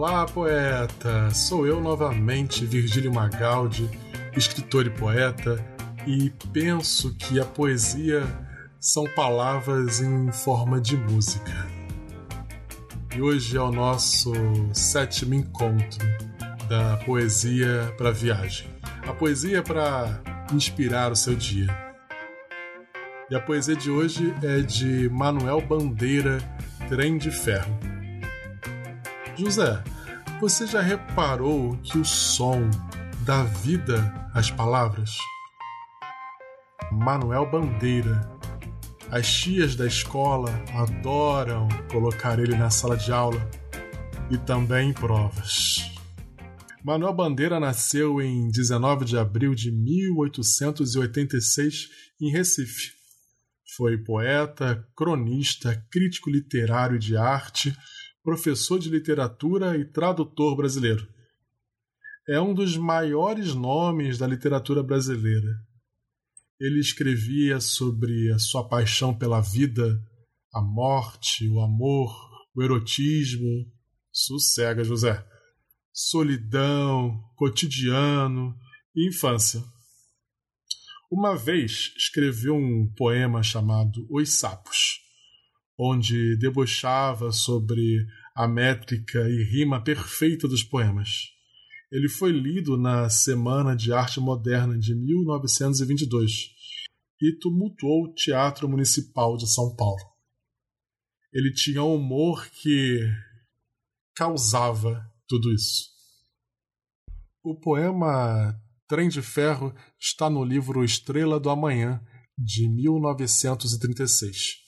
Olá, poeta! Sou eu novamente, Virgílio Magaldi, escritor e poeta, e penso que a poesia são palavras em forma de música. E hoje é o nosso sétimo encontro da poesia para viagem. A poesia para inspirar o seu dia. E a poesia de hoje é de Manuel Bandeira, Trem de Ferro. José, você já reparou que o som dá vida às palavras? Manuel Bandeira. As tias da escola adoram colocar ele na sala de aula e também em provas. Manuel Bandeira nasceu em 19 de abril de 1886 em Recife. Foi poeta, cronista, crítico literário de arte, professor de literatura e tradutor brasileiro. É um dos maiores nomes da literatura brasileira. Ele escrevia sobre a sua paixão pela vida, a morte, o amor, o erotismo. Sossega, José. Solidão, cotidiano e infância. Uma vez escreveu um poema chamado Os Sapos onde debochava sobre a métrica e rima perfeita dos poemas. Ele foi lido na Semana de Arte Moderna de 1922 e tumultuou o Teatro Municipal de São Paulo. Ele tinha um humor que causava tudo isso. O poema Trem de Ferro está no livro Estrela do Amanhã, de 1936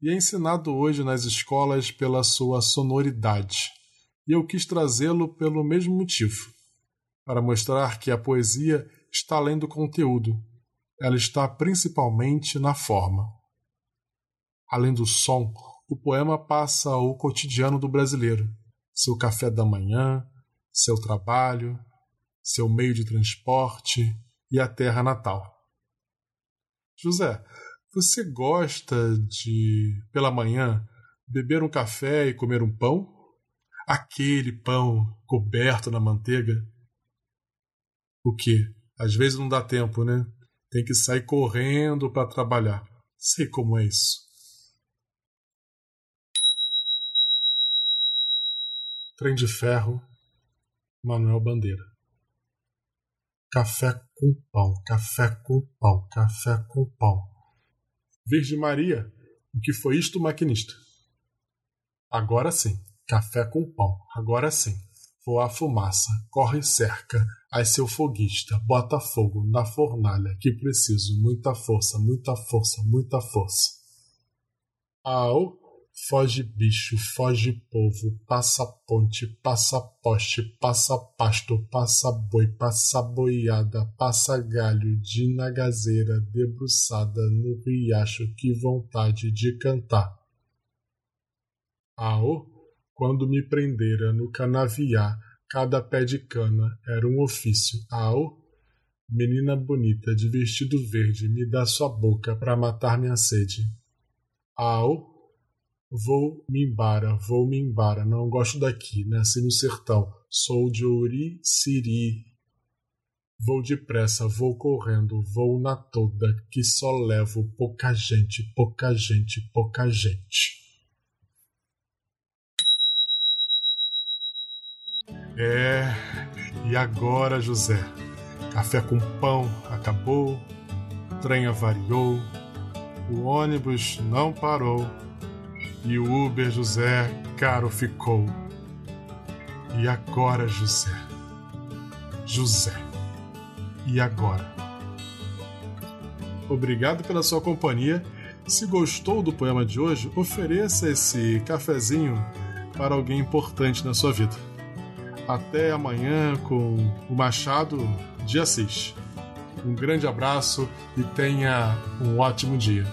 e é ensinado hoje nas escolas pela sua sonoridade. E eu quis trazê-lo pelo mesmo motivo para mostrar que a poesia está além do conteúdo, ela está principalmente na forma. Além do som, o poema passa o cotidiano do brasileiro, seu café da manhã, seu trabalho, seu meio de transporte e a terra natal. José, você gosta de, pela manhã, beber um café e comer um pão? Aquele pão coberto na manteiga? O que? Às vezes não dá tempo, né? Tem que sair correndo para trabalhar. Sei como é isso. Trem de ferro, Manuel Bandeira. Café com pão, café com pão, café com pão. Virgem Maria, o que foi isto, maquinista? Agora sim, café com pão, agora sim. Voa fumaça, corre cerca, ai seu foguista, bota fogo na fornalha, que preciso muita força, muita força, muita força. Ao Foge bicho, foge povo, passa ponte, passa poste, passa pasto, passa boi, passa boiada, passa galho, de nagazeira, debruçada no riacho, que vontade de cantar. Ao, quando me prendera no canaviar, cada pé de cana era um ofício. Ao, menina bonita de vestido verde, me dá sua boca para matar minha sede. Ao, Vou-me embora, vou-me embora, não gosto daqui, nasci no sertão, sou de Siri. Vou depressa, vou correndo, vou na toda, que só levo pouca gente, pouca gente, pouca gente. É, e agora, José? Café com pão acabou, trem avariou, o ônibus não parou e o Uber José caro ficou. E agora, José? José. E agora? Obrigado pela sua companhia. Se gostou do poema de hoje, ofereça esse cafezinho para alguém importante na sua vida. Até amanhã com o Machado de Assis. Um grande abraço e tenha um ótimo dia.